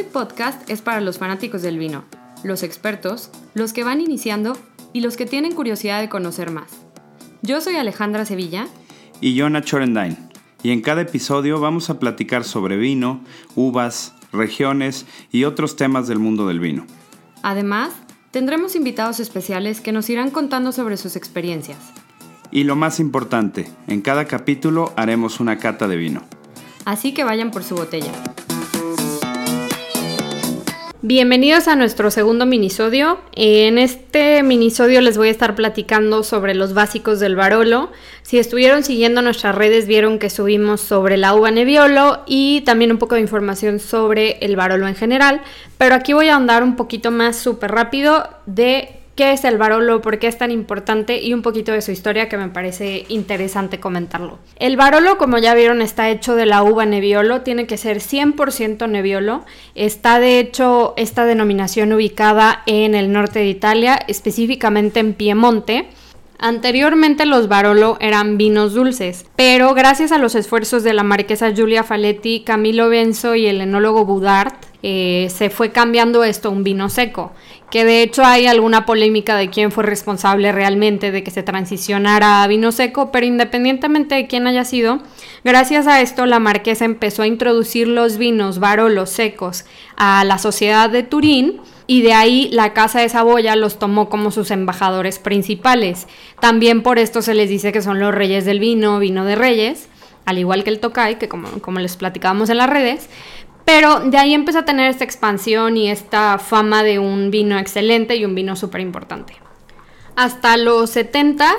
Wine Podcast es para los fanáticos del vino, los expertos, los que van iniciando y los que tienen curiosidad de conocer más. Yo soy Alejandra Sevilla. Y yo Nacho Y en cada episodio vamos a platicar sobre vino, uvas, regiones y otros temas del mundo del vino. Además, tendremos invitados especiales que nos irán contando sobre sus experiencias. Y lo más importante, en cada capítulo haremos una cata de vino. Así que vayan por su botella. Bienvenidos a nuestro segundo minisodio. En este minisodio les voy a estar platicando sobre los básicos del Barolo. Si estuvieron siguiendo nuestras redes vieron que subimos sobre la uva Nebbiolo y también un poco de información sobre el Barolo en general, pero aquí voy a andar un poquito más súper rápido de qué es el Barolo, por qué es tan importante y un poquito de su historia que me parece interesante comentarlo. El Barolo, como ya vieron, está hecho de la uva Nebbiolo, tiene que ser 100% Nebbiolo. Está de hecho esta denominación ubicada en el norte de Italia, específicamente en Piemonte. Anteriormente los Barolo eran vinos dulces, pero gracias a los esfuerzos de la marquesa Giulia Faletti, Camilo Benzo y el enólogo Boudard, eh, se fue cambiando esto un vino seco que de hecho hay alguna polémica de quién fue responsable realmente de que se transicionara a vino seco, pero independientemente de quién haya sido, gracias a esto la marquesa empezó a introducir los vinos barolos secos a la sociedad de Turín y de ahí la Casa de Saboya los tomó como sus embajadores principales. También por esto se les dice que son los reyes del vino, vino de reyes, al igual que el Tokai, que como, como les platicábamos en las redes, pero de ahí empezó a tener esta expansión y esta fama de un vino excelente y un vino súper importante. Hasta los 70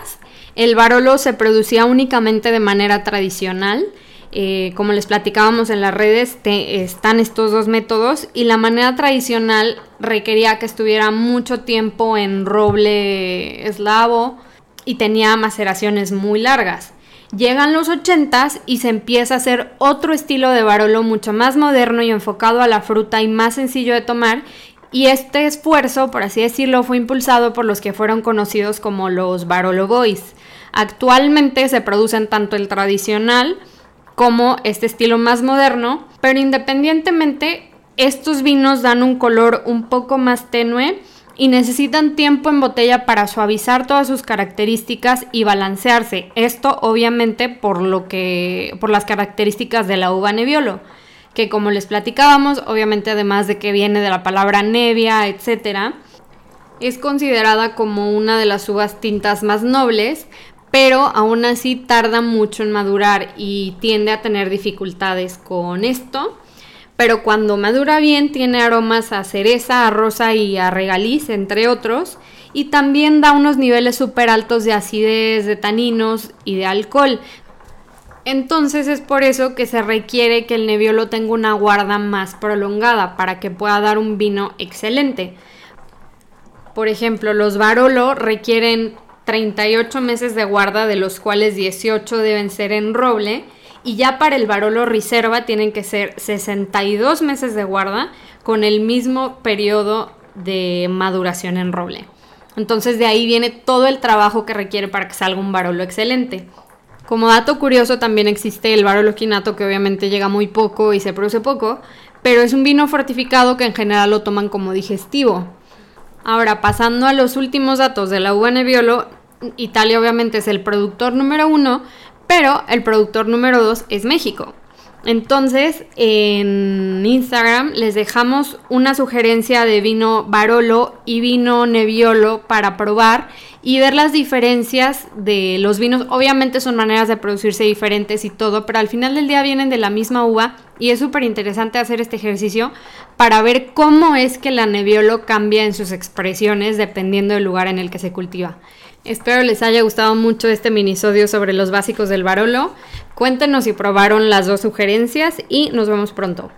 el Barolo se producía únicamente de manera tradicional. Eh, como les platicábamos en las redes, están estos dos métodos y la manera tradicional requería que estuviera mucho tiempo en roble eslavo y tenía maceraciones muy largas. Llegan los 80s y se empieza a hacer otro estilo de Barolo mucho más moderno y enfocado a la fruta y más sencillo de tomar. Y este esfuerzo, por así decirlo, fue impulsado por los que fueron conocidos como los Barolo Boys. Actualmente se producen tanto el tradicional como este estilo más moderno, pero independientemente estos vinos dan un color un poco más tenue y necesitan tiempo en botella para suavizar todas sus características y balancearse. Esto obviamente por lo que por las características de la uva Nebbiolo, que como les platicábamos, obviamente además de que viene de la palabra nevia, etcétera, es considerada como una de las uvas tintas más nobles, pero aún así tarda mucho en madurar y tiende a tener dificultades con esto pero cuando madura bien tiene aromas a cereza, a rosa y a regaliz, entre otros, y también da unos niveles súper altos de acidez, de taninos y de alcohol. Entonces es por eso que se requiere que el Nebbiolo tenga una guarda más prolongada para que pueda dar un vino excelente. Por ejemplo, los Barolo requieren 38 meses de guarda, de los cuales 18 deben ser en roble y ya para el Barolo Reserva tienen que ser 62 meses de guarda con el mismo periodo de maduración en roble. Entonces de ahí viene todo el trabajo que requiere para que salga un Barolo excelente. Como dato curioso también existe el Barolo Quinato que obviamente llega muy poco y se produce poco, pero es un vino fortificado que en general lo toman como digestivo. Ahora, pasando a los últimos datos de la uva Nebbiolo, Italia obviamente es el productor número uno, pero el productor número 2 es México. Entonces, en Instagram les dejamos una sugerencia de vino Barolo y vino Nebbiolo para probar y ver las diferencias de los vinos. Obviamente son maneras de producirse diferentes y todo, pero al final del día vienen de la misma uva y es súper interesante hacer este ejercicio para ver cómo es que la Nebbiolo cambia en sus expresiones dependiendo del lugar en el que se cultiva. Espero les haya gustado mucho este minisodio sobre los básicos del Barolo. Cuéntenos si probaron las dos sugerencias y nos vemos pronto.